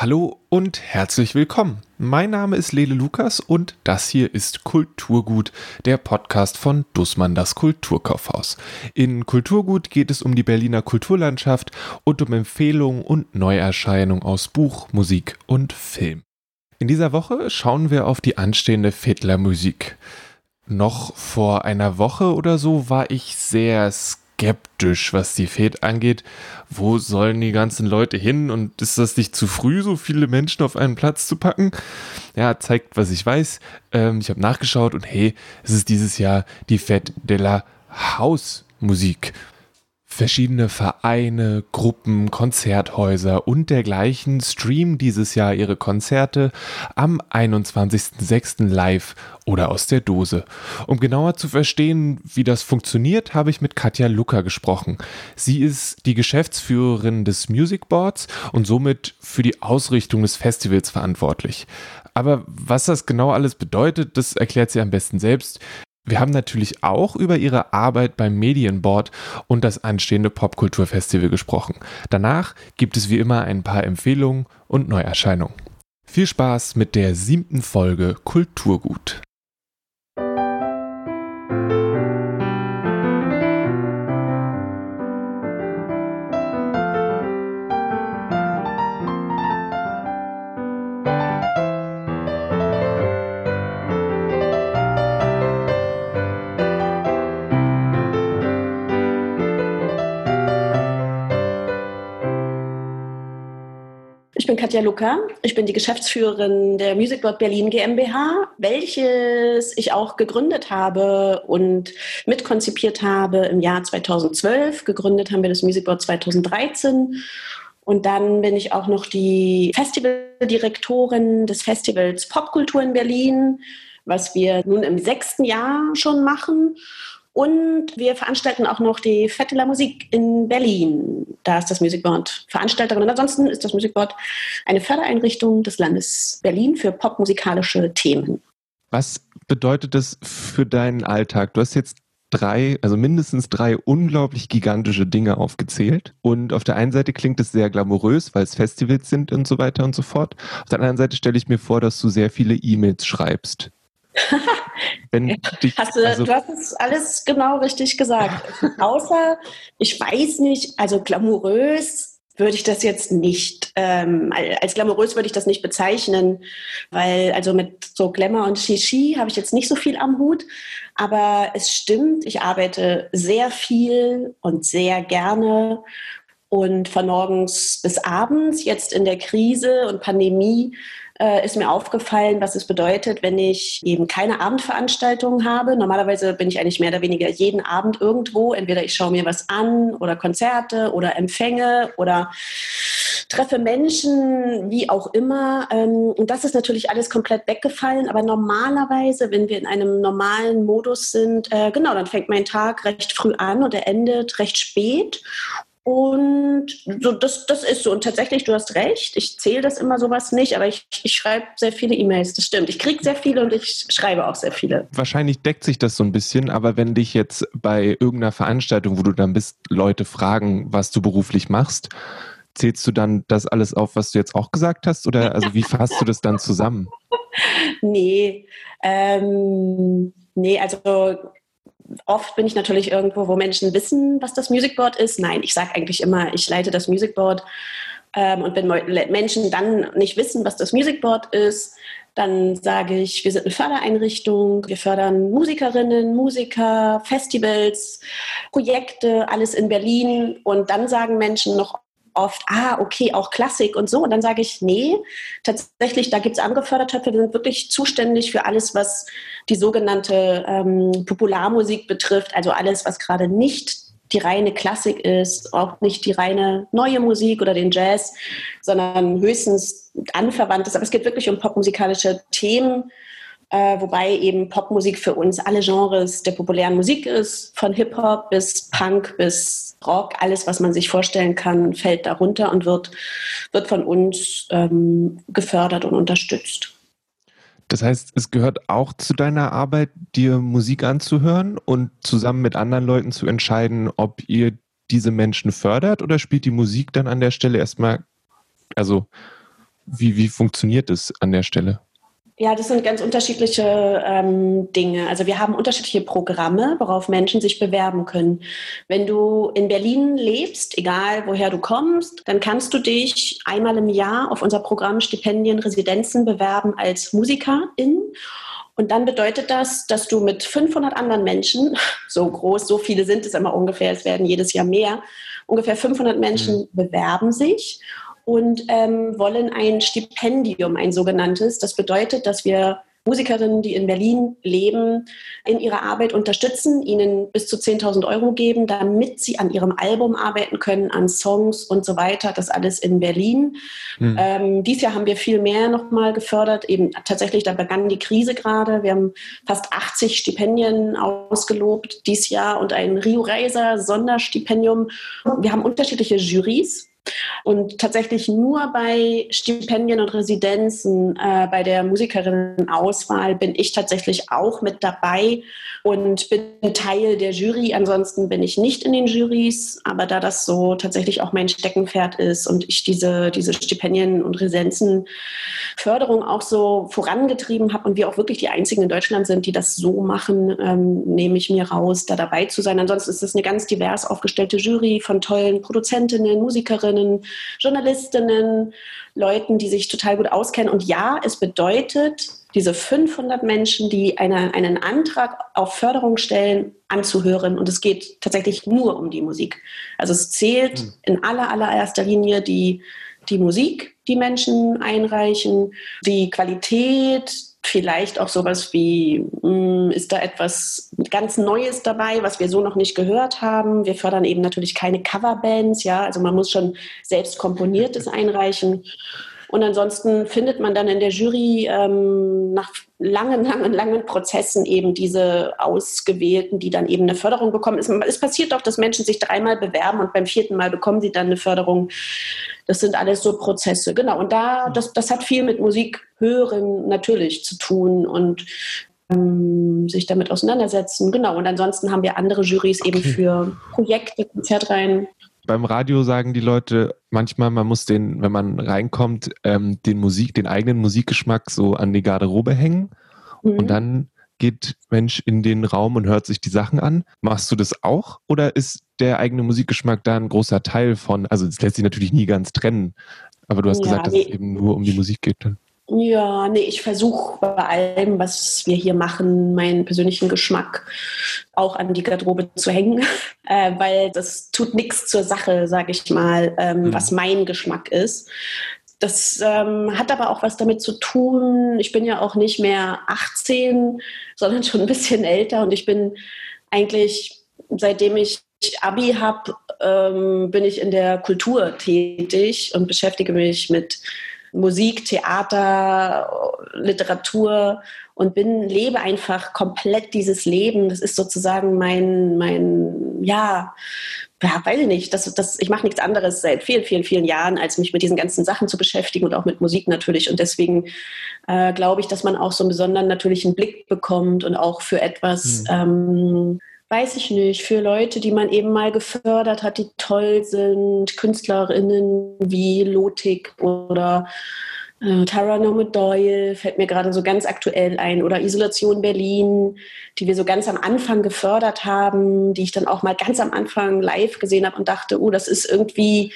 Hallo und herzlich willkommen. Mein Name ist Lele Lukas und das hier ist Kulturgut, der Podcast von Dussmann das Kulturkaufhaus. In Kulturgut geht es um die Berliner Kulturlandschaft und um Empfehlungen und Neuerscheinungen aus Buch, Musik und Film. In dieser Woche schauen wir auf die anstehende Fiddler Musik. Noch vor einer Woche oder so war ich sehr skeptisch skeptisch, was die Fed angeht. Wo sollen die ganzen Leute hin und ist das nicht zu früh, so viele Menschen auf einen Platz zu packen? Ja, zeigt, was ich weiß. Ähm, ich habe nachgeschaut und hey, es ist dieses Jahr die Fed de la House Musik. Verschiedene Vereine, Gruppen, Konzerthäuser und dergleichen streamen dieses Jahr ihre Konzerte am 21.06. live oder aus der Dose. Um genauer zu verstehen, wie das funktioniert, habe ich mit Katja Lucker gesprochen. Sie ist die Geschäftsführerin des Music Boards und somit für die Ausrichtung des Festivals verantwortlich. Aber was das genau alles bedeutet, das erklärt sie am besten selbst. Wir haben natürlich auch über ihre Arbeit beim Medienboard und das anstehende Popkulturfestival gesprochen. Danach gibt es wie immer ein paar Empfehlungen und Neuerscheinungen. Viel Spaß mit der siebten Folge Kulturgut. Bin Katja Luca. Ich bin die Geschäftsführerin der Music Board Berlin GmbH, welches ich auch gegründet habe und mitkonzipiert habe im Jahr 2012. Gegründet haben wir das Music Board 2013. Und dann bin ich auch noch die Festivaldirektorin des Festivals Popkultur in Berlin, was wir nun im sechsten Jahr schon machen. Und wir veranstalten auch noch die Fette la Musik in Berlin. Da ist das Music Board Veranstalterin. Und ansonsten ist das Music Board eine Fördereinrichtung des Landes Berlin für popmusikalische Themen. Was bedeutet das für deinen Alltag? Du hast jetzt drei, also mindestens drei unglaublich gigantische Dinge aufgezählt. Und auf der einen Seite klingt es sehr glamourös, weil es Festivals sind und so weiter und so fort. Auf der anderen Seite stelle ich mir vor, dass du sehr viele E-Mails schreibst. Dich, hast du, also, du hast es alles genau richtig gesagt. Außer, ich weiß nicht, also glamourös würde ich das jetzt nicht, ähm, als glamourös würde ich das nicht bezeichnen, weil also mit so Glamour und Shishi habe ich jetzt nicht so viel am Hut. Aber es stimmt, ich arbeite sehr viel und sehr gerne und von morgens bis abends, jetzt in der Krise und Pandemie, äh, ist mir aufgefallen, was es bedeutet, wenn ich eben keine Abendveranstaltungen habe. Normalerweise bin ich eigentlich mehr oder weniger jeden Abend irgendwo. Entweder ich schaue mir was an oder Konzerte oder Empfänge oder treffe Menschen, wie auch immer. Ähm, und das ist natürlich alles komplett weggefallen. Aber normalerweise, wenn wir in einem normalen Modus sind, äh, genau, dann fängt mein Tag recht früh an und er endet recht spät. Und so, das, das ist so. Und tatsächlich, du hast recht, ich zähle das immer sowas nicht, aber ich, ich schreibe sehr viele E-Mails, das stimmt. Ich kriege sehr viele und ich schreibe auch sehr viele. Wahrscheinlich deckt sich das so ein bisschen, aber wenn dich jetzt bei irgendeiner Veranstaltung, wo du dann bist, Leute fragen, was du beruflich machst, zählst du dann das alles auf, was du jetzt auch gesagt hast? Oder also wie fasst du das dann zusammen? nee, ähm, nee, also oft bin ich natürlich irgendwo, wo Menschen wissen, was das Music Board ist. Nein, ich sage eigentlich immer, ich leite das Music Board. Ähm, und wenn Menschen dann nicht wissen, was das Music Board ist, dann sage ich, wir sind eine Fördereinrichtung, wir fördern Musikerinnen, Musiker, Festivals, Projekte, alles in Berlin. Und dann sagen Menschen noch oft, ah, okay, auch Klassik und so. Und dann sage ich, nee, tatsächlich, da gibt es andere Fördertöpfe, wir sind wirklich zuständig für alles, was die sogenannte ähm, Popularmusik betrifft, also alles, was gerade nicht die reine Klassik ist, auch nicht die reine neue Musik oder den Jazz, sondern höchstens anverwandtes. Aber es geht wirklich um popmusikalische Themen äh, wobei eben Popmusik für uns alle Genres der populären Musik ist, von Hip-Hop bis Punk bis Rock, alles, was man sich vorstellen kann, fällt darunter und wird, wird von uns ähm, gefördert und unterstützt. Das heißt, es gehört auch zu deiner Arbeit, dir Musik anzuhören und zusammen mit anderen Leuten zu entscheiden, ob ihr diese Menschen fördert oder spielt die Musik dann an der Stelle erstmal, also wie, wie funktioniert es an der Stelle? Ja, das sind ganz unterschiedliche ähm, Dinge. Also wir haben unterschiedliche Programme, worauf Menschen sich bewerben können. Wenn du in Berlin lebst, egal woher du kommst, dann kannst du dich einmal im Jahr auf unser Programm Stipendien Residenzen bewerben als Musikerin. Und dann bedeutet das, dass du mit 500 anderen Menschen, so groß, so viele sind es immer ungefähr, es werden jedes Jahr mehr, ungefähr 500 Menschen mhm. bewerben sich und ähm, wollen ein Stipendium, ein sogenanntes. Das bedeutet, dass wir Musikerinnen, die in Berlin leben, in ihrer Arbeit unterstützen, ihnen bis zu 10.000 Euro geben, damit sie an ihrem Album arbeiten können, an Songs und so weiter. Das alles in Berlin. Mhm. Ähm, dieses Jahr haben wir viel mehr nochmal gefördert. Eben tatsächlich, da begann die Krise gerade. Wir haben fast 80 Stipendien ausgelobt dieses Jahr und ein Rio Reiser Sonderstipendium. Wir haben unterschiedliche Juries und tatsächlich nur bei Stipendien und Residenzen, äh, bei der Musikerinnenauswahl bin ich tatsächlich auch mit dabei und bin Teil der Jury. Ansonsten bin ich nicht in den Jurys, aber da das so tatsächlich auch mein Steckenpferd ist und ich diese, diese Stipendien und Residenzenförderung auch so vorangetrieben habe und wir auch wirklich die einzigen in Deutschland sind, die das so machen, ähm, nehme ich mir raus, da dabei zu sein. Ansonsten ist es eine ganz divers aufgestellte Jury von tollen Produzentinnen, Musikerinnen, Journalistinnen, Leuten, die sich total gut auskennen. Und ja, es bedeutet, diese 500 Menschen, die eine, einen Antrag auf Förderung stellen, anzuhören. Und es geht tatsächlich nur um die Musik. Also es zählt hm. in aller, allererster Linie die, die Musik, die Menschen einreichen, die Qualität, vielleicht auch sowas wie, hm, ist da etwas ganz Neues dabei, was wir so noch nicht gehört haben. Wir fördern eben natürlich keine Coverbands, ja, also man muss schon selbst komponiertes einreichen. Und ansonsten findet man dann in der Jury ähm, nach langen, langen, langen Prozessen eben diese Ausgewählten, die dann eben eine Förderung bekommen. Es, es passiert doch, dass Menschen sich dreimal bewerben und beim vierten Mal bekommen sie dann eine Förderung. Das sind alles so Prozesse. Genau. Und da, das, das hat viel mit Musik hören natürlich zu tun und ähm, sich damit auseinandersetzen. Genau. Und ansonsten haben wir andere Jurys eben für Projekte, Konzertreihen beim Radio sagen die Leute manchmal, man muss den, wenn man reinkommt, ähm, den Musik, den eigenen Musikgeschmack so an die Garderobe hängen mhm. und dann geht Mensch in den Raum und hört sich die Sachen an. Machst du das auch oder ist der eigene Musikgeschmack da ein großer Teil von? Also es lässt sich natürlich nie ganz trennen, aber du hast ja, gesagt, dass nee. es eben nur um die Musik geht dann. Ja, nee, ich versuche bei allem, was wir hier machen, meinen persönlichen Geschmack auch an die Garderobe zu hängen, äh, weil das tut nichts zur Sache, sage ich mal, ähm, mhm. was mein Geschmack ist. Das ähm, hat aber auch was damit zu tun. Ich bin ja auch nicht mehr 18, sondern schon ein bisschen älter und ich bin eigentlich, seitdem ich Abi habe, ähm, bin ich in der Kultur tätig und beschäftige mich mit Musik, Theater, Literatur und bin, lebe einfach komplett dieses Leben. Das ist sozusagen mein, mein, ja, ja, weiß ich nicht, das, das, ich mache nichts anderes seit vielen, vielen, vielen Jahren, als mich mit diesen ganzen Sachen zu beschäftigen und auch mit Musik natürlich. Und deswegen äh, glaube ich, dass man auch so einen besonderen natürlichen Blick bekommt und auch für etwas, mhm. ähm, weiß ich nicht, für Leute, die man eben mal gefördert hat, die toll sind, Künstlerinnen wie Lotik oder äh, Tara Norman Doyle fällt mir gerade so ganz aktuell ein oder Isolation Berlin, die wir so ganz am Anfang gefördert haben, die ich dann auch mal ganz am Anfang live gesehen habe und dachte, oh, das ist irgendwie,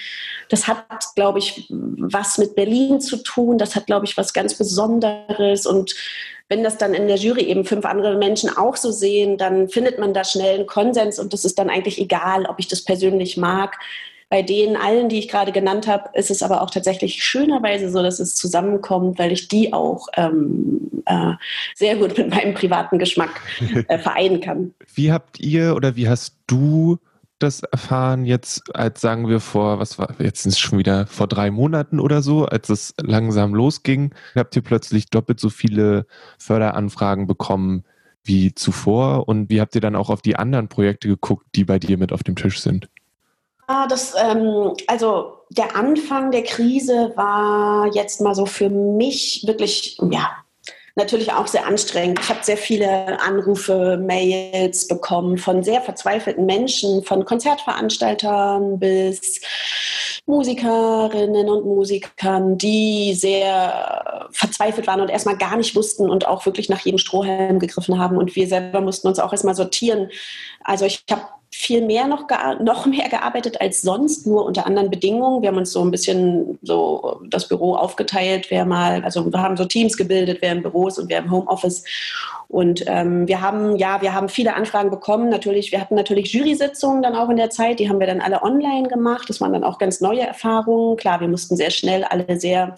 das hat, glaube ich, was mit Berlin zu tun, das hat, glaube ich, was ganz Besonderes und wenn das dann in der Jury eben fünf andere Menschen auch so sehen, dann findet man da schnell einen Konsens und das ist dann eigentlich egal, ob ich das persönlich mag. Bei denen allen, die ich gerade genannt habe, ist es aber auch tatsächlich schönerweise so, dass es zusammenkommt, weil ich die auch ähm, äh, sehr gut mit meinem privaten Geschmack äh, vereinen kann. Wie habt ihr oder wie hast du das erfahren jetzt, als sagen wir vor, was war, jetzt es schon wieder vor drei Monaten oder so, als es langsam losging, habt ihr plötzlich doppelt so viele Förderanfragen bekommen wie zuvor und wie habt ihr dann auch auf die anderen Projekte geguckt, die bei dir mit auf dem Tisch sind? Ah, das, ähm, also der Anfang der Krise war jetzt mal so für mich wirklich, ja, natürlich auch sehr anstrengend. Ich habe sehr viele Anrufe, Mails bekommen von sehr verzweifelten Menschen, von Konzertveranstaltern bis Musikerinnen und Musikern, die sehr verzweifelt waren und erstmal gar nicht wussten und auch wirklich nach jedem Strohhalm gegriffen haben. Und wir selber mussten uns auch erstmal sortieren. Also ich habe viel mehr noch, noch mehr gearbeitet als sonst, nur unter anderen Bedingungen. Wir haben uns so ein bisschen so das Büro aufgeteilt, wer mal, also wir haben so Teams gebildet, wer im Büro ist und wer im Homeoffice. Und ähm, wir haben, ja, wir haben viele Anfragen bekommen. Natürlich, wir hatten natürlich Jury-Sitzungen dann auch in der Zeit, die haben wir dann alle online gemacht. Das waren dann auch ganz neue Erfahrungen. Klar, wir mussten sehr schnell alle sehr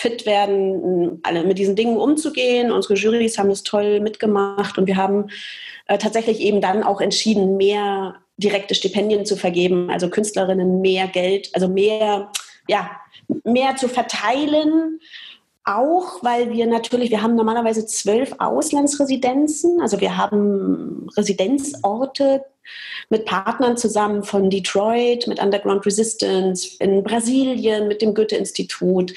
fit werden, alle mit diesen Dingen umzugehen. Unsere Jurys haben das toll mitgemacht und wir haben äh, tatsächlich eben dann auch entschieden, mehr direkte Stipendien zu vergeben, also Künstlerinnen mehr Geld, also mehr, ja, mehr zu verteilen. Auch weil wir natürlich, wir haben normalerweise zwölf Auslandsresidenzen, also wir haben Residenzorte mit Partnern zusammen von Detroit, mit Underground Resistance, in Brasilien, mit dem Goethe-Institut,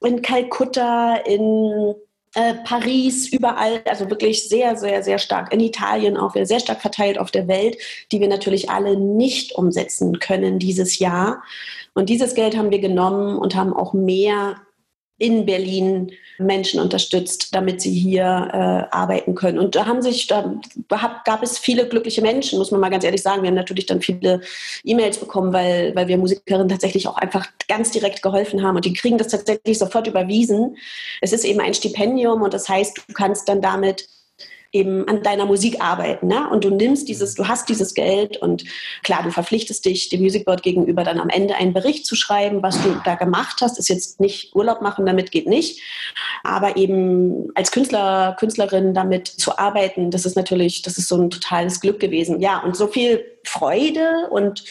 in Kalkutta, in äh, Paris, überall, also wirklich sehr, sehr, sehr stark. In Italien auch sehr stark verteilt auf der Welt, die wir natürlich alle nicht umsetzen können dieses Jahr. Und dieses Geld haben wir genommen und haben auch mehr in Berlin Menschen unterstützt, damit sie hier äh, arbeiten können. Und da haben sich, da gab es viele glückliche Menschen, muss man mal ganz ehrlich sagen. Wir haben natürlich dann viele E-Mails bekommen, weil, weil wir Musikerinnen tatsächlich auch einfach ganz direkt geholfen haben und die kriegen das tatsächlich sofort überwiesen. Es ist eben ein Stipendium und das heißt, du kannst dann damit eben an deiner Musik arbeiten. Ne? Und du nimmst dieses, du hast dieses Geld und klar, du verpflichtest dich dem Music Board gegenüber dann am Ende einen Bericht zu schreiben, was du da gemacht hast. Ist jetzt nicht Urlaub machen, damit geht nicht. Aber eben als Künstler, Künstlerin damit zu arbeiten, das ist natürlich, das ist so ein totales Glück gewesen. Ja, und so viel Freude und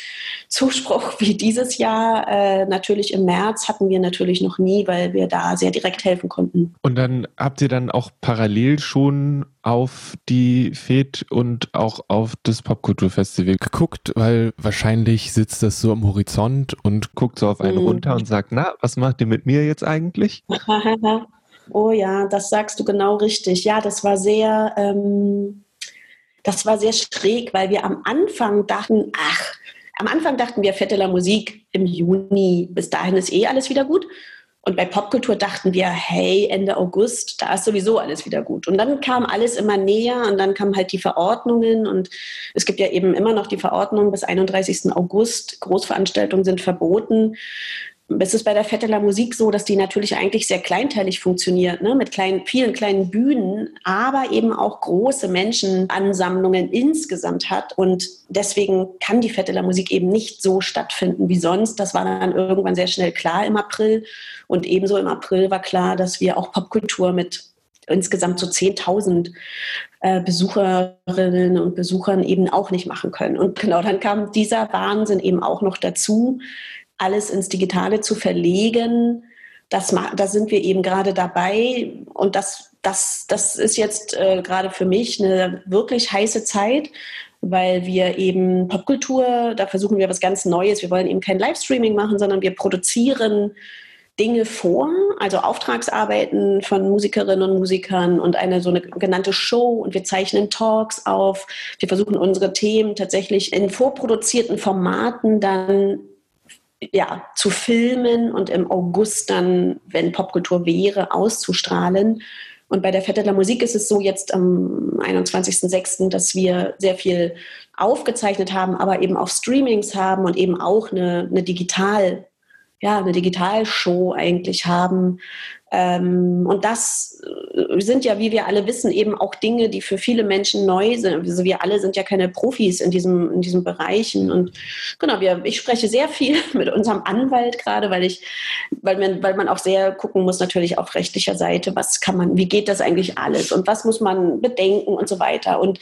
Zuspruch wie dieses Jahr äh, natürlich im März hatten wir natürlich noch nie, weil wir da sehr direkt helfen konnten. Und dann habt ihr dann auch parallel schon auf die FED und auch auf das Popkulturfestival geguckt, weil wahrscheinlich sitzt das so am Horizont und guckt so auf einen mhm. runter und sagt, na, was macht ihr mit mir jetzt eigentlich? oh ja, das sagst du genau richtig. Ja, das war sehr, ähm, das war sehr schräg, weil wir am Anfang dachten, ach, am Anfang dachten wir, Fette la Musik im Juni, bis dahin ist eh alles wieder gut. Und bei Popkultur dachten wir, hey, Ende August, da ist sowieso alles wieder gut. Und dann kam alles immer näher und dann kamen halt die Verordnungen und es gibt ja eben immer noch die Verordnung bis 31. August. Großveranstaltungen sind verboten es ist bei der Fette la Musik so, dass die natürlich eigentlich sehr kleinteilig funktioniert, ne? mit kleinen, vielen kleinen Bühnen, aber eben auch große Menschenansammlungen insgesamt hat. Und deswegen kann die Fette la Musik eben nicht so stattfinden wie sonst. Das war dann irgendwann sehr schnell klar im April. Und ebenso im April war klar, dass wir auch Popkultur mit insgesamt so 10.000 äh, Besucherinnen und Besuchern eben auch nicht machen können. Und genau dann kam dieser Wahnsinn eben auch noch dazu, alles ins Digitale zu verlegen. Das, da sind wir eben gerade dabei und das, das, das ist jetzt äh, gerade für mich eine wirklich heiße Zeit, weil wir eben Popkultur, da versuchen wir was ganz Neues. Wir wollen eben kein Livestreaming machen, sondern wir produzieren Dinge vor, also Auftragsarbeiten von Musikerinnen und Musikern und eine so eine genannte Show und wir zeichnen Talks auf. Wir versuchen unsere Themen tatsächlich in vorproduzierten Formaten dann ja, zu filmen und im August dann, wenn Popkultur wäre, auszustrahlen. Und bei der Fette der Musik ist es so jetzt am 21.06., dass wir sehr viel aufgezeichnet haben, aber eben auch Streamings haben und eben auch eine, eine Digital, ja, eine Digitalshow eigentlich haben, und das äh, sind ja, wie wir alle wissen, eben auch Dinge, die für viele Menschen neu sind. Also wir alle sind ja keine Profis in diesem, in diesen Bereichen. Und genau, wir, ich spreche sehr viel mit unserem Anwalt gerade, weil ich, weil man, weil man auch sehr gucken muss, natürlich auf rechtlicher Seite, was kann man, wie geht das eigentlich alles und was muss man bedenken und so weiter. Und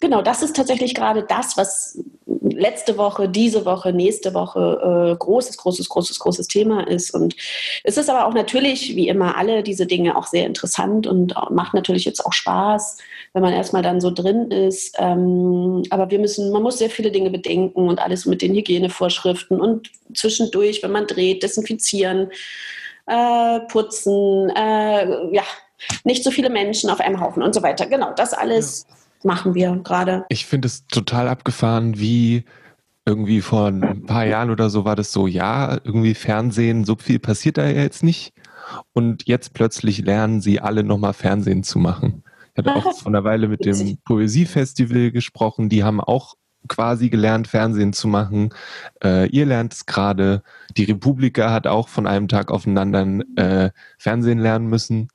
genau, das ist tatsächlich gerade das, was letzte Woche, diese Woche, nächste Woche äh, großes, großes, großes, großes Thema ist. Und es ist aber auch natürlich, wie immer, alle diese Dinge auch sehr interessant und macht natürlich jetzt auch Spaß, wenn man erstmal dann so drin ist. Ähm, aber wir müssen, man muss sehr viele Dinge bedenken und alles mit den Hygienevorschriften und zwischendurch, wenn man dreht, desinfizieren, äh, putzen, äh, ja, nicht so viele Menschen auf einem Haufen und so weiter. Genau, das alles. Ja machen wir gerade. Ich finde es total abgefahren, wie irgendwie vor ein paar Jahren oder so war das so, ja, irgendwie Fernsehen, so viel passiert da ja jetzt nicht. Und jetzt plötzlich lernen sie alle nochmal Fernsehen zu machen. Ich hatte auch vor einer Weile mit dem Poesiefestival gesprochen, die haben auch quasi gelernt, Fernsehen zu machen. Äh, ihr lernt es gerade. Die Republika hat auch von einem Tag aufeinander äh, Fernsehen lernen müssen.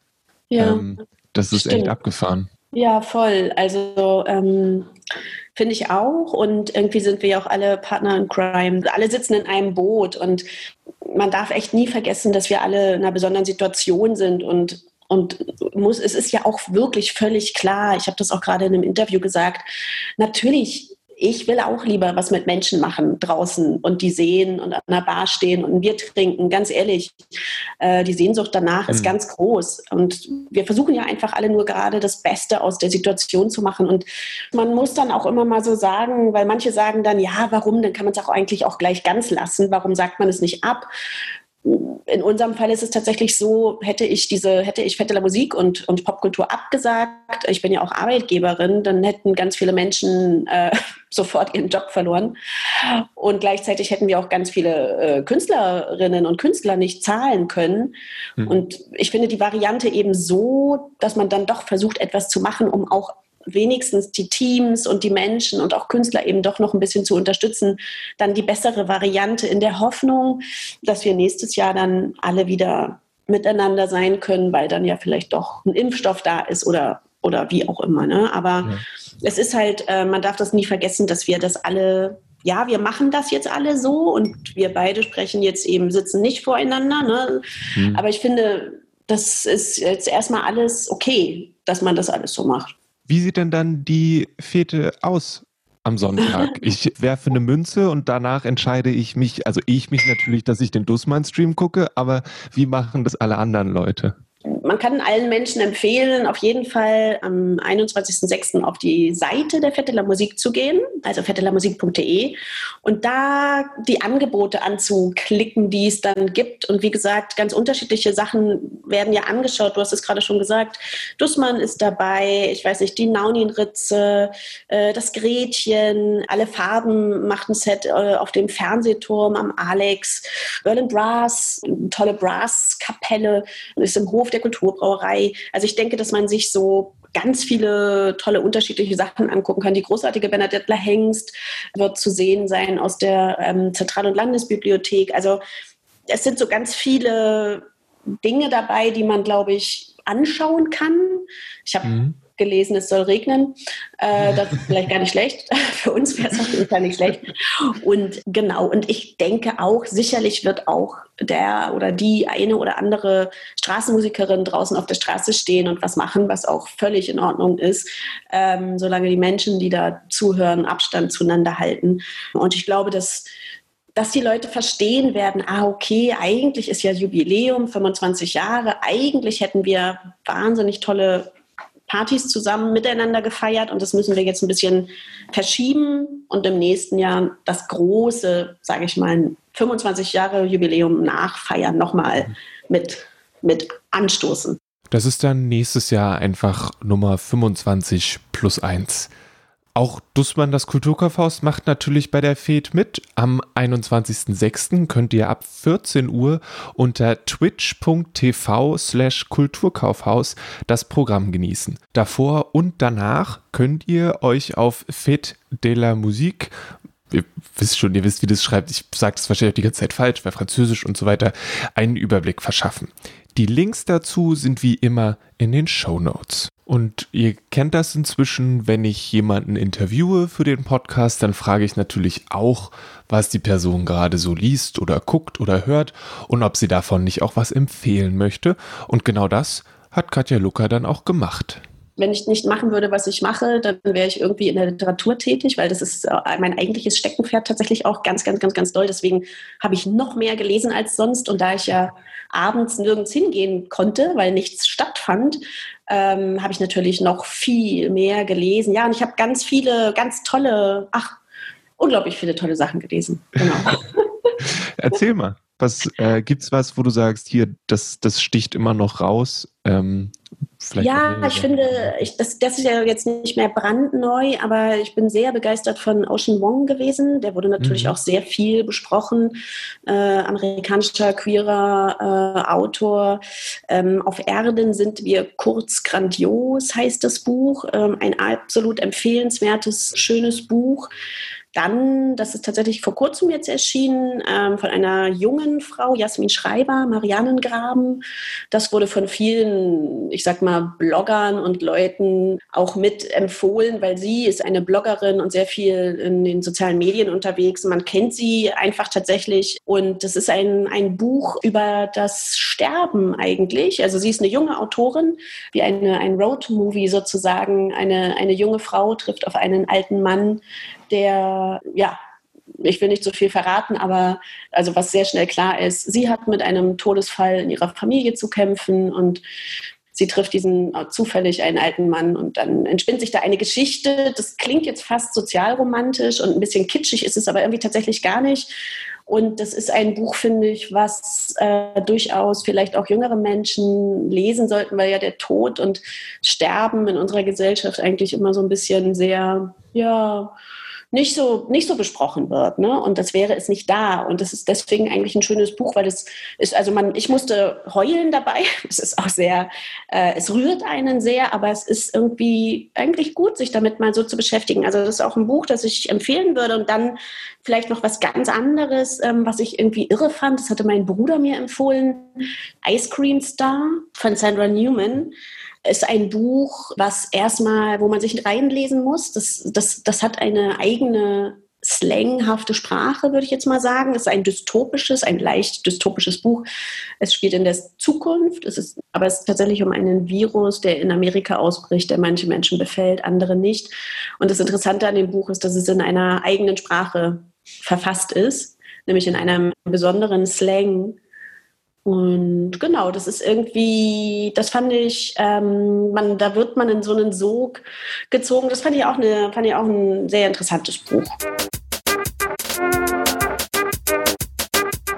Ja. Ähm, das ist stimmt. echt abgefahren. Ja, voll. Also ähm, finde ich auch. Und irgendwie sind wir ja auch alle Partner in Crime. Alle sitzen in einem Boot und man darf echt nie vergessen, dass wir alle in einer besonderen Situation sind und und muss, es ist ja auch wirklich völlig klar, ich habe das auch gerade in einem Interview gesagt, natürlich ich will auch lieber was mit Menschen machen draußen und die sehen und an der Bar stehen und ein Bier trinken. Ganz ehrlich, äh, die Sehnsucht danach mhm. ist ganz groß. Und wir versuchen ja einfach alle nur gerade das Beste aus der Situation zu machen. Und man muss dann auch immer mal so sagen, weil manche sagen dann, ja, warum? Dann kann man es auch eigentlich auch gleich ganz lassen. Warum sagt man es nicht ab? In unserem Fall ist es tatsächlich so, hätte ich diese, hätte ich Fette Musik und, und Popkultur abgesagt, ich bin ja auch Arbeitgeberin, dann hätten ganz viele Menschen äh, sofort ihren Job verloren. Und gleichzeitig hätten wir auch ganz viele äh, Künstlerinnen und Künstler nicht zahlen können. Mhm. Und ich finde die Variante eben so, dass man dann doch versucht, etwas zu machen, um auch wenigstens die Teams und die Menschen und auch Künstler eben doch noch ein bisschen zu unterstützen, dann die bessere Variante in der Hoffnung, dass wir nächstes Jahr dann alle wieder miteinander sein können, weil dann ja vielleicht doch ein Impfstoff da ist oder, oder wie auch immer. Ne? Aber ja. es ist halt, äh, man darf das nie vergessen, dass wir das alle ja, wir machen das jetzt alle so und wir beide sprechen jetzt eben, sitzen nicht voreinander. Ne? Mhm. Aber ich finde, das ist jetzt erstmal alles okay, dass man das alles so macht. Wie sieht denn dann die Fete aus am Sonntag? Ich werfe eine Münze und danach entscheide ich mich, also ich mich natürlich, dass ich den Dussmann-Stream gucke, aber wie machen das alle anderen Leute? Man kann allen Menschen empfehlen, auf jeden Fall am 21.06. auf die Seite der Fetteler Musik zu gehen, also fettelermusik.de und da die Angebote anzuklicken, die es dann gibt. Und wie gesagt, ganz unterschiedliche Sachen werden ja angeschaut. Du hast es gerade schon gesagt. Dussmann ist dabei, ich weiß nicht, die Nauninritze, äh, das Gretchen, alle Farben macht ein Set äh, auf dem Fernsehturm am Alex, Berlin Brass, tolle Brass-Kapelle, ist im Hof der Kulturbrauerei. Also ich denke, dass man sich so ganz viele tolle unterschiedliche Sachen angucken kann. Die großartige Bernadette Hengst wird zu sehen sein aus der ähm, Zentral- und Landesbibliothek. Also es sind so ganz viele Dinge dabei, die man, glaube ich, anschauen kann. Ich habe mhm gelesen, es soll regnen. Äh, das ist vielleicht gar nicht schlecht. Für uns wäre es auf jeden Fall nicht schlecht. Und genau, und ich denke auch, sicherlich wird auch der oder die eine oder andere Straßenmusikerin draußen auf der Straße stehen und was machen, was auch völlig in Ordnung ist, ähm, solange die Menschen, die da zuhören, Abstand zueinander halten. Und ich glaube, dass dass die Leute verstehen werden, ah, okay, eigentlich ist ja Jubiläum, 25 Jahre, eigentlich hätten wir wahnsinnig tolle Partys zusammen miteinander gefeiert und das müssen wir jetzt ein bisschen verschieben und im nächsten Jahr das große, sage ich mal, 25 Jahre Jubiläum nachfeiern, nochmal mit, mit anstoßen. Das ist dann nächstes Jahr einfach Nummer 25 plus 1. Auch Dussmann, das Kulturkaufhaus, macht natürlich bei der FED mit. Am 21.06. könnt ihr ab 14 Uhr unter twitch.tv slash Kulturkaufhaus das Programm genießen. Davor und danach könnt ihr euch auf FED de la Musique ihr wisst schon, ihr wisst, wie das schreibt. Ich sage das wahrscheinlich die ganze Zeit falsch, weil Französisch und so weiter, einen Überblick verschaffen. Die Links dazu sind wie immer in den Show Notes. Und ihr kennt das inzwischen, wenn ich jemanden interviewe für den Podcast, dann frage ich natürlich auch, was die Person gerade so liest oder guckt oder hört und ob sie davon nicht auch was empfehlen möchte. Und genau das hat Katja Luca dann auch gemacht wenn ich nicht machen würde, was ich mache, dann wäre ich irgendwie in der Literatur tätig, weil das ist äh, mein eigentliches Steckenpferd tatsächlich auch ganz, ganz, ganz, ganz doll. Deswegen habe ich noch mehr gelesen als sonst. Und da ich ja abends nirgends hingehen konnte, weil nichts stattfand, ähm, habe ich natürlich noch viel mehr gelesen. Ja, und ich habe ganz viele, ganz tolle, ach, unglaublich viele tolle Sachen gelesen. Genau. Erzähl mal. Was äh, gibt's was, wo du sagst, hier, das, das sticht immer noch raus? Ähm, Vielleicht ja, ich finde, ich, das, das ist ja jetzt nicht mehr brandneu, aber ich bin sehr begeistert von Ocean Wong gewesen. Der wurde natürlich mhm. auch sehr viel besprochen. Äh, amerikanischer queerer äh, Autor. Ähm, auf Erden sind wir kurz grandios, heißt das Buch. Ähm, ein absolut empfehlenswertes, schönes Buch. Dann, das ist tatsächlich vor kurzem jetzt erschienen, ähm, von einer jungen Frau, Jasmin Schreiber, Marianengraben. Das wurde von vielen, ich sag mal, Bloggern und Leuten auch mit empfohlen, weil sie ist eine Bloggerin und sehr viel in den sozialen Medien unterwegs. Man kennt sie einfach tatsächlich. Und das ist ein, ein Buch über das Sterben eigentlich. Also sie ist eine junge Autorin, wie eine, ein Road-Movie sozusagen. Eine, eine junge Frau trifft auf einen alten Mann, der, ja, ich will nicht so viel verraten, aber also was sehr schnell klar ist, sie hat mit einem Todesfall in ihrer Familie zu kämpfen und sie trifft diesen äh, zufällig einen alten Mann und dann entspinnt sich da eine Geschichte. Das klingt jetzt fast sozialromantisch und ein bisschen kitschig ist es aber irgendwie tatsächlich gar nicht. Und das ist ein Buch, finde ich, was äh, durchaus vielleicht auch jüngere Menschen lesen sollten, weil ja der Tod und Sterben in unserer Gesellschaft eigentlich immer so ein bisschen sehr, ja, nicht so, nicht so besprochen wird. Ne? Und das wäre es nicht da. Und das ist deswegen eigentlich ein schönes Buch, weil es ist, also man, ich musste heulen dabei. Es ist auch sehr, äh, es rührt einen sehr, aber es ist irgendwie eigentlich gut, sich damit mal so zu beschäftigen. Also das ist auch ein Buch, das ich empfehlen würde. Und dann vielleicht noch was ganz anderes, ähm, was ich irgendwie irre fand. Das hatte mein Bruder mir empfohlen. Ice Cream Star von Sandra Newman ist ein Buch, was erstmal, wo man sich reinlesen muss. Das, das, das hat eine eigene slanghafte Sprache, würde ich jetzt mal sagen. Es ist ein dystopisches, ein leicht dystopisches Buch. Es spielt in der Zukunft, es ist, aber es ist tatsächlich um einen Virus, der in Amerika ausbricht, der manche Menschen befällt, andere nicht. Und das Interessante an dem Buch ist, dass es in einer eigenen Sprache verfasst ist, nämlich in einem besonderen Slang, und genau, das ist irgendwie, das fand ich, ähm, man, da wird man in so einen Sog gezogen. Das fand ich auch, eine, fand ich auch ein sehr interessantes Buch.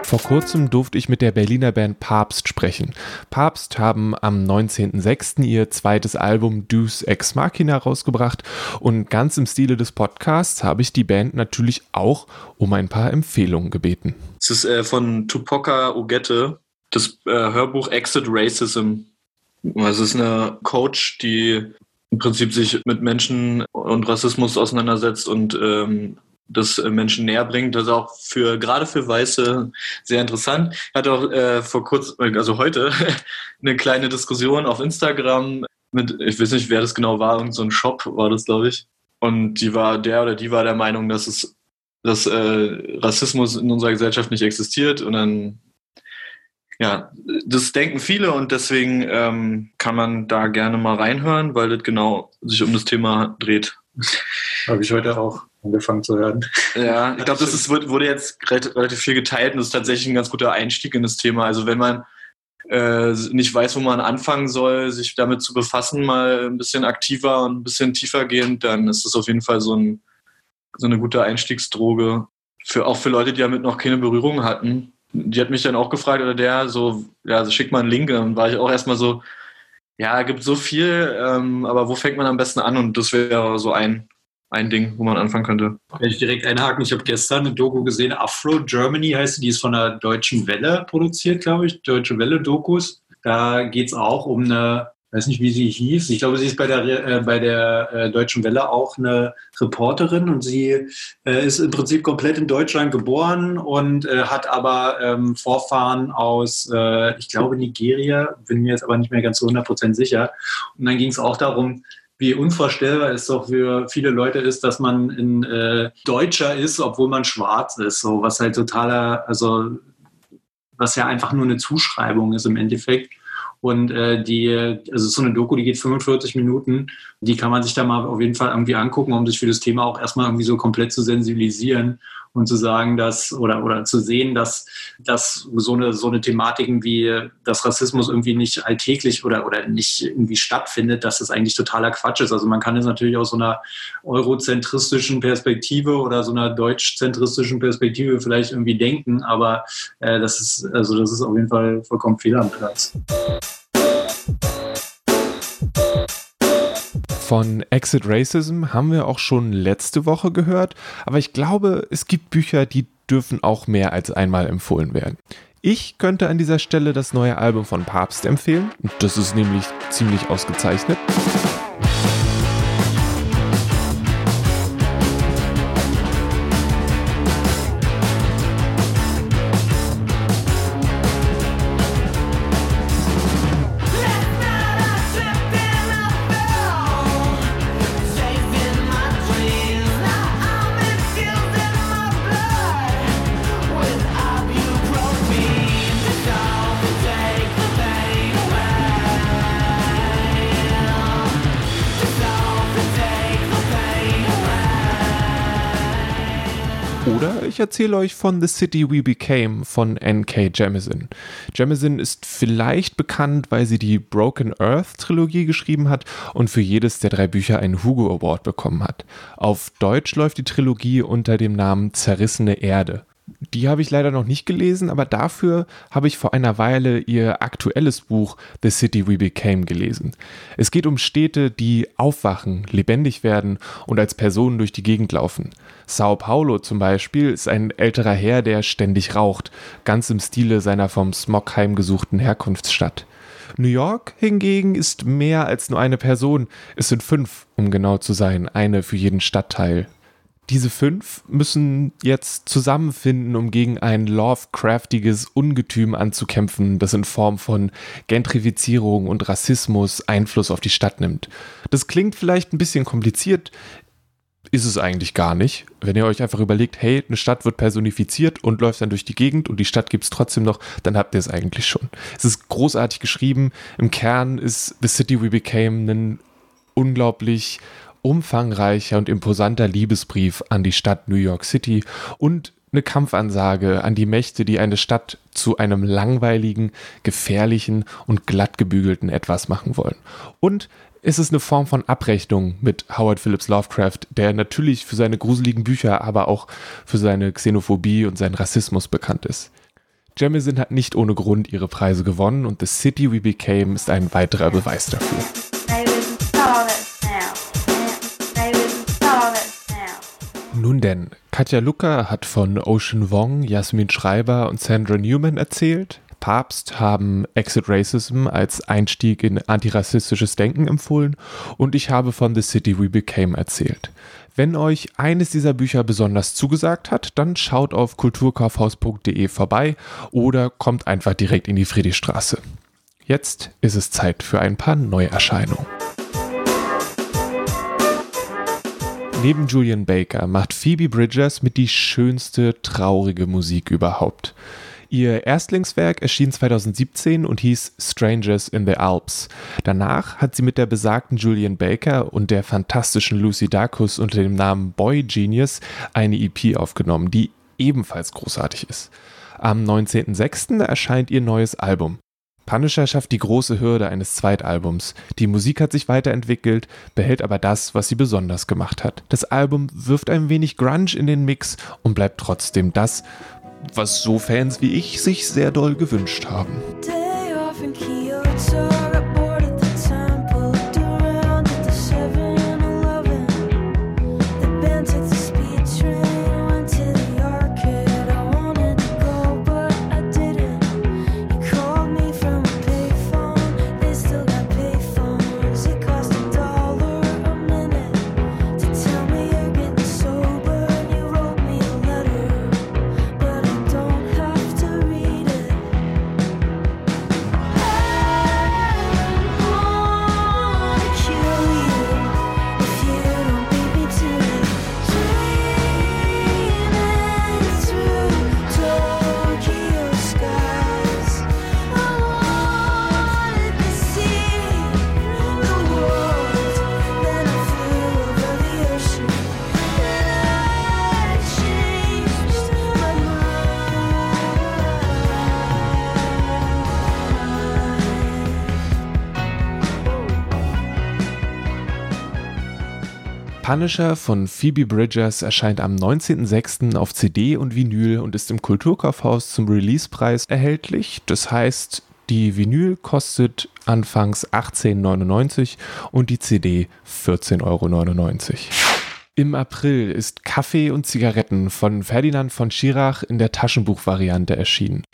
Vor kurzem durfte ich mit der Berliner Band Papst sprechen. Papst haben am 19.06. ihr zweites Album Deuce Ex Machina rausgebracht und ganz im Stile des Podcasts habe ich die Band natürlich auch um ein paar Empfehlungen gebeten. Es ist äh, von Tupoka Ogette das äh, Hörbuch Exit Racism. Also es ist eine Coach, die im Prinzip sich mit Menschen und Rassismus auseinandersetzt und ähm, das Menschen näher bringt. Das ist auch für gerade für Weiße sehr interessant. Hatte auch äh, vor kurzem, also heute, eine kleine Diskussion auf Instagram mit, ich weiß nicht, wer das genau war, irgend so ein Shop war das, glaube ich. Und die war, der oder die war der Meinung, dass es dass äh, Rassismus in unserer Gesellschaft nicht existiert. Und dann ja, das denken viele und deswegen ähm, kann man da gerne mal reinhören, weil das genau sich um das Thema dreht. Habe ich heute auch angefangen zu hören. Ja, ich glaube, das ist, wurde jetzt relativ viel geteilt und das ist tatsächlich ein ganz guter Einstieg in das Thema. Also wenn man äh, nicht weiß, wo man anfangen soll, sich damit zu befassen, mal ein bisschen aktiver und ein bisschen tiefer gehend, dann ist das auf jeden Fall so, ein, so eine gute Einstiegsdroge. Für, auch für Leute, die damit noch keine Berührung hatten die hat mich dann auch gefragt, oder der, so, ja, so schick mal einen Link. Dann war ich auch erstmal so, ja, gibt so viel, ähm, aber wo fängt man am besten an? Und das wäre so ein, ein Ding, wo man anfangen könnte. Kann ich direkt einhaken? Ich habe gestern eine Doku gesehen, Afro Germany heißt sie, die ist von der Deutschen Welle produziert, glaube ich, Deutsche Welle Dokus. Da geht es auch um eine weiß nicht, wie sie hieß. Ich glaube, sie ist bei der, äh, bei der äh, Deutschen Welle auch eine Reporterin und sie äh, ist im Prinzip komplett in Deutschland geboren und äh, hat aber ähm, Vorfahren aus, äh, ich glaube, Nigeria, bin mir jetzt aber nicht mehr ganz zu 100% sicher. Und dann ging es auch darum, wie unvorstellbar es doch für viele Leute ist, dass man ein äh, Deutscher ist, obwohl man schwarz ist. So was halt totaler, also was ja einfach nur eine Zuschreibung ist im Endeffekt. Und äh, die, also so eine Doku, die geht 45 Minuten. Die kann man sich da mal auf jeden Fall irgendwie angucken, um sich für das Thema auch erstmal irgendwie so komplett zu sensibilisieren und zu sagen, dass oder oder zu sehen, dass dass so eine so eine Thematiken wie das Rassismus irgendwie nicht alltäglich oder oder nicht irgendwie stattfindet, dass das eigentlich totaler Quatsch ist. Also man kann es natürlich aus so einer eurozentristischen Perspektive oder so einer deutschzentristischen Perspektive vielleicht irgendwie denken, aber äh, das ist also das ist auf jeden Fall vollkommen fehl am Platz. Von Exit Racism haben wir auch schon letzte Woche gehört, aber ich glaube, es gibt Bücher, die dürfen auch mehr als einmal empfohlen werden. Ich könnte an dieser Stelle das neue Album von Papst empfehlen. Das ist nämlich ziemlich ausgezeichnet. Erzähle euch von The City We Became von N.K. Jemisin. Jemisin ist vielleicht bekannt, weil sie die Broken Earth Trilogie geschrieben hat und für jedes der drei Bücher einen Hugo Award bekommen hat. Auf Deutsch läuft die Trilogie unter dem Namen Zerrissene Erde. Die habe ich leider noch nicht gelesen, aber dafür habe ich vor einer Weile ihr aktuelles Buch The City We Became gelesen. Es geht um Städte, die aufwachen, lebendig werden und als Personen durch die Gegend laufen. Sao Paulo zum Beispiel ist ein älterer Herr, der ständig raucht, ganz im Stile seiner vom Smog heimgesuchten Herkunftsstadt. New York hingegen ist mehr als nur eine Person, es sind fünf, um genau zu sein, eine für jeden Stadtteil diese fünf müssen jetzt zusammenfinden, um gegen ein Lovecraftiges Ungetüm anzukämpfen, das in Form von Gentrifizierung und Rassismus Einfluss auf die Stadt nimmt. Das klingt vielleicht ein bisschen kompliziert, ist es eigentlich gar nicht. Wenn ihr euch einfach überlegt, hey, eine Stadt wird personifiziert und läuft dann durch die Gegend und die Stadt gibt es trotzdem noch, dann habt ihr es eigentlich schon. Es ist großartig geschrieben. Im Kern ist The City We Became ein unglaublich umfangreicher und imposanter Liebesbrief an die Stadt New York City und eine Kampfansage an die Mächte, die eine Stadt zu einem langweiligen, gefährlichen und glattgebügelten etwas machen wollen. Und es ist eine Form von Abrechnung mit Howard Phillips Lovecraft, der natürlich für seine gruseligen Bücher, aber auch für seine Xenophobie und seinen Rassismus bekannt ist. Jemisin hat nicht ohne Grund ihre Preise gewonnen und The City We Became ist ein weiterer Beweis dafür. Nun denn, Katja Lucker hat von Ocean Wong, Jasmin Schreiber und Sandra Newman erzählt. Papst haben Exit Racism als Einstieg in antirassistisches Denken empfohlen und ich habe von The City We Became erzählt. Wenn euch eines dieser Bücher besonders zugesagt hat, dann schaut auf kulturkaufhaus.de vorbei oder kommt einfach direkt in die Friedrichstraße. Jetzt ist es Zeit für ein paar Neuerscheinungen. Neben Julian Baker macht Phoebe Bridgers mit die schönste traurige Musik überhaupt. Ihr Erstlingswerk erschien 2017 und hieß Strangers in the Alps. Danach hat sie mit der besagten Julian Baker und der fantastischen Lucy Dacus unter dem Namen Boy Genius eine EP aufgenommen, die ebenfalls großartig ist. Am 19.06. erscheint ihr neues Album. Punisher schafft die große Hürde eines Zweitalbums. Die Musik hat sich weiterentwickelt, behält aber das, was sie besonders gemacht hat. Das Album wirft ein wenig Grunge in den Mix und bleibt trotzdem das, was so Fans wie ich sich sehr doll gewünscht haben. Punisher von Phoebe Bridgers erscheint am 19.06. auf CD und Vinyl und ist im Kulturkaufhaus zum Releasepreis erhältlich. Das heißt, Die Vinyl kostet anfangs 18,99 und die CD 14,99 Euro. Im April ist Kaffee und Zigaretten von Ferdinand von Schirach in der Taschenbuchvariante erschienen.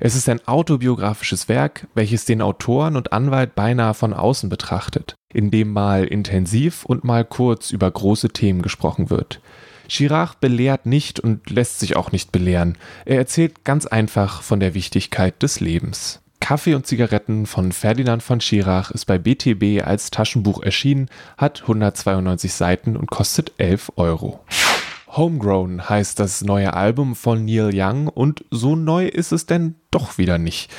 Es ist ein autobiografisches Werk, welches den Autoren und Anwalt beinahe von außen betrachtet, in dem mal intensiv und mal kurz über große Themen gesprochen wird. Schirach belehrt nicht und lässt sich auch nicht belehren. Er erzählt ganz einfach von der Wichtigkeit des Lebens. Kaffee und Zigaretten von Ferdinand von Schirach ist bei BTB als Taschenbuch erschienen, hat 192 Seiten und kostet 11 Euro. Homegrown heißt das neue Album von Neil Young und so neu ist es denn doch wieder nicht.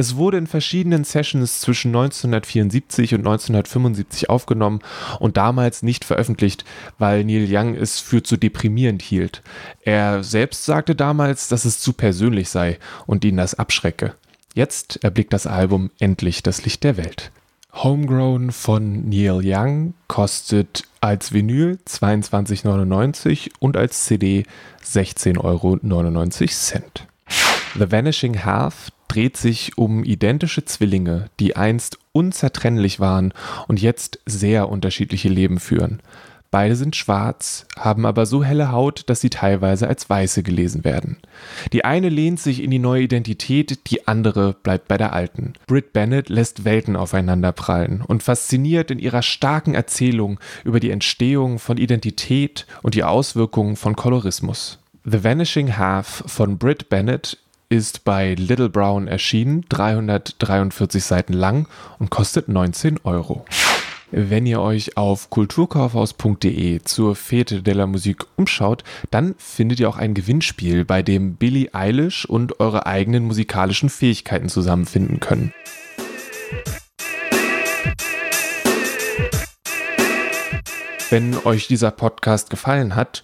Es wurde in verschiedenen Sessions zwischen 1974 und 1975 aufgenommen und damals nicht veröffentlicht, weil Neil Young es für zu deprimierend hielt. Er selbst sagte damals, dass es zu persönlich sei und ihn das abschrecke. Jetzt erblickt das Album endlich das Licht der Welt. Homegrown von Neil Young kostet als Vinyl 22,99 und als CD 16,99 Euro. The Vanishing Half dreht sich um identische Zwillinge, die einst unzertrennlich waren und jetzt sehr unterschiedliche Leben führen. Beide sind schwarz, haben aber so helle Haut, dass sie teilweise als Weiße gelesen werden. Die eine lehnt sich in die neue Identität, die andere bleibt bei der alten. Britt Bennett lässt Welten aufeinander prallen und fasziniert in ihrer starken Erzählung über die Entstehung von Identität und die Auswirkungen von Kolorismus. The Vanishing Half von Britt Bennett ist bei Little Brown erschienen, 343 Seiten lang und kostet 19 Euro. Wenn ihr euch auf kulturkaufhaus.de zur Fete de la Musik umschaut, dann findet ihr auch ein Gewinnspiel, bei dem Billie Eilish und eure eigenen musikalischen Fähigkeiten zusammenfinden können. Wenn euch dieser Podcast gefallen hat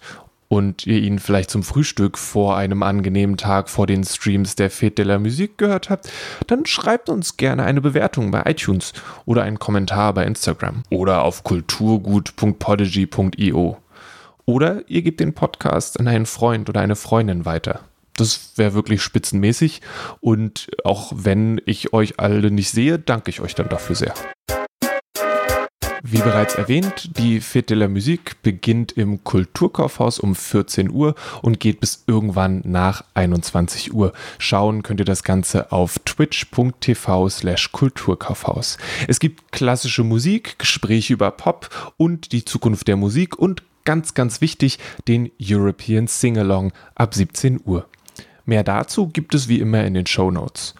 und ihr ihn vielleicht zum Frühstück vor einem angenehmen Tag vor den Streams der Fete de la Musique gehört habt, dann schreibt uns gerne eine Bewertung bei iTunes oder einen Kommentar bei Instagram oder auf kulturgut.podigy.io. Oder ihr gebt den Podcast an einen Freund oder eine Freundin weiter. Das wäre wirklich spitzenmäßig und auch wenn ich euch alle nicht sehe, danke ich euch dann dafür sehr. Wie bereits erwähnt, die Fête de la Musique beginnt im Kulturkaufhaus um 14 Uhr und geht bis irgendwann nach 21 Uhr. Schauen könnt ihr das Ganze auf twitch.tv slash Kulturkaufhaus. Es gibt klassische Musik, Gespräche über Pop und die Zukunft der Musik und ganz, ganz wichtig, den European Singalong ab 17 Uhr. Mehr dazu gibt es wie immer in den Show Notes.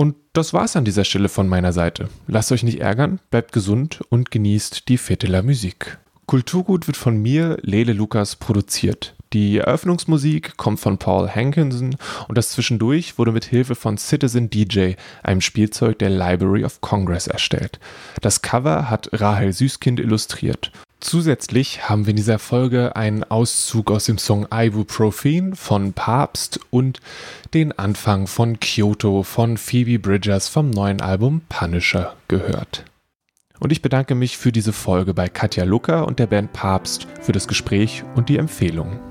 Und das war's an dieser Stelle von meiner Seite. Lasst euch nicht ärgern, bleibt gesund und genießt die Fete la Musik. Kulturgut wird von mir, Lele Lukas, produziert. Die Eröffnungsmusik kommt von Paul Hankinson und das zwischendurch wurde mit Hilfe von Citizen DJ, einem Spielzeug der Library of Congress, erstellt. Das Cover hat Rahel Süßkind illustriert Zusätzlich haben wir in dieser Folge einen Auszug aus dem Song Ibuprofen von Papst und den Anfang von Kyoto von Phoebe Bridgers vom neuen Album Punisher gehört. Und ich bedanke mich für diese Folge bei Katja Lucker und der Band Papst für das Gespräch und die Empfehlungen.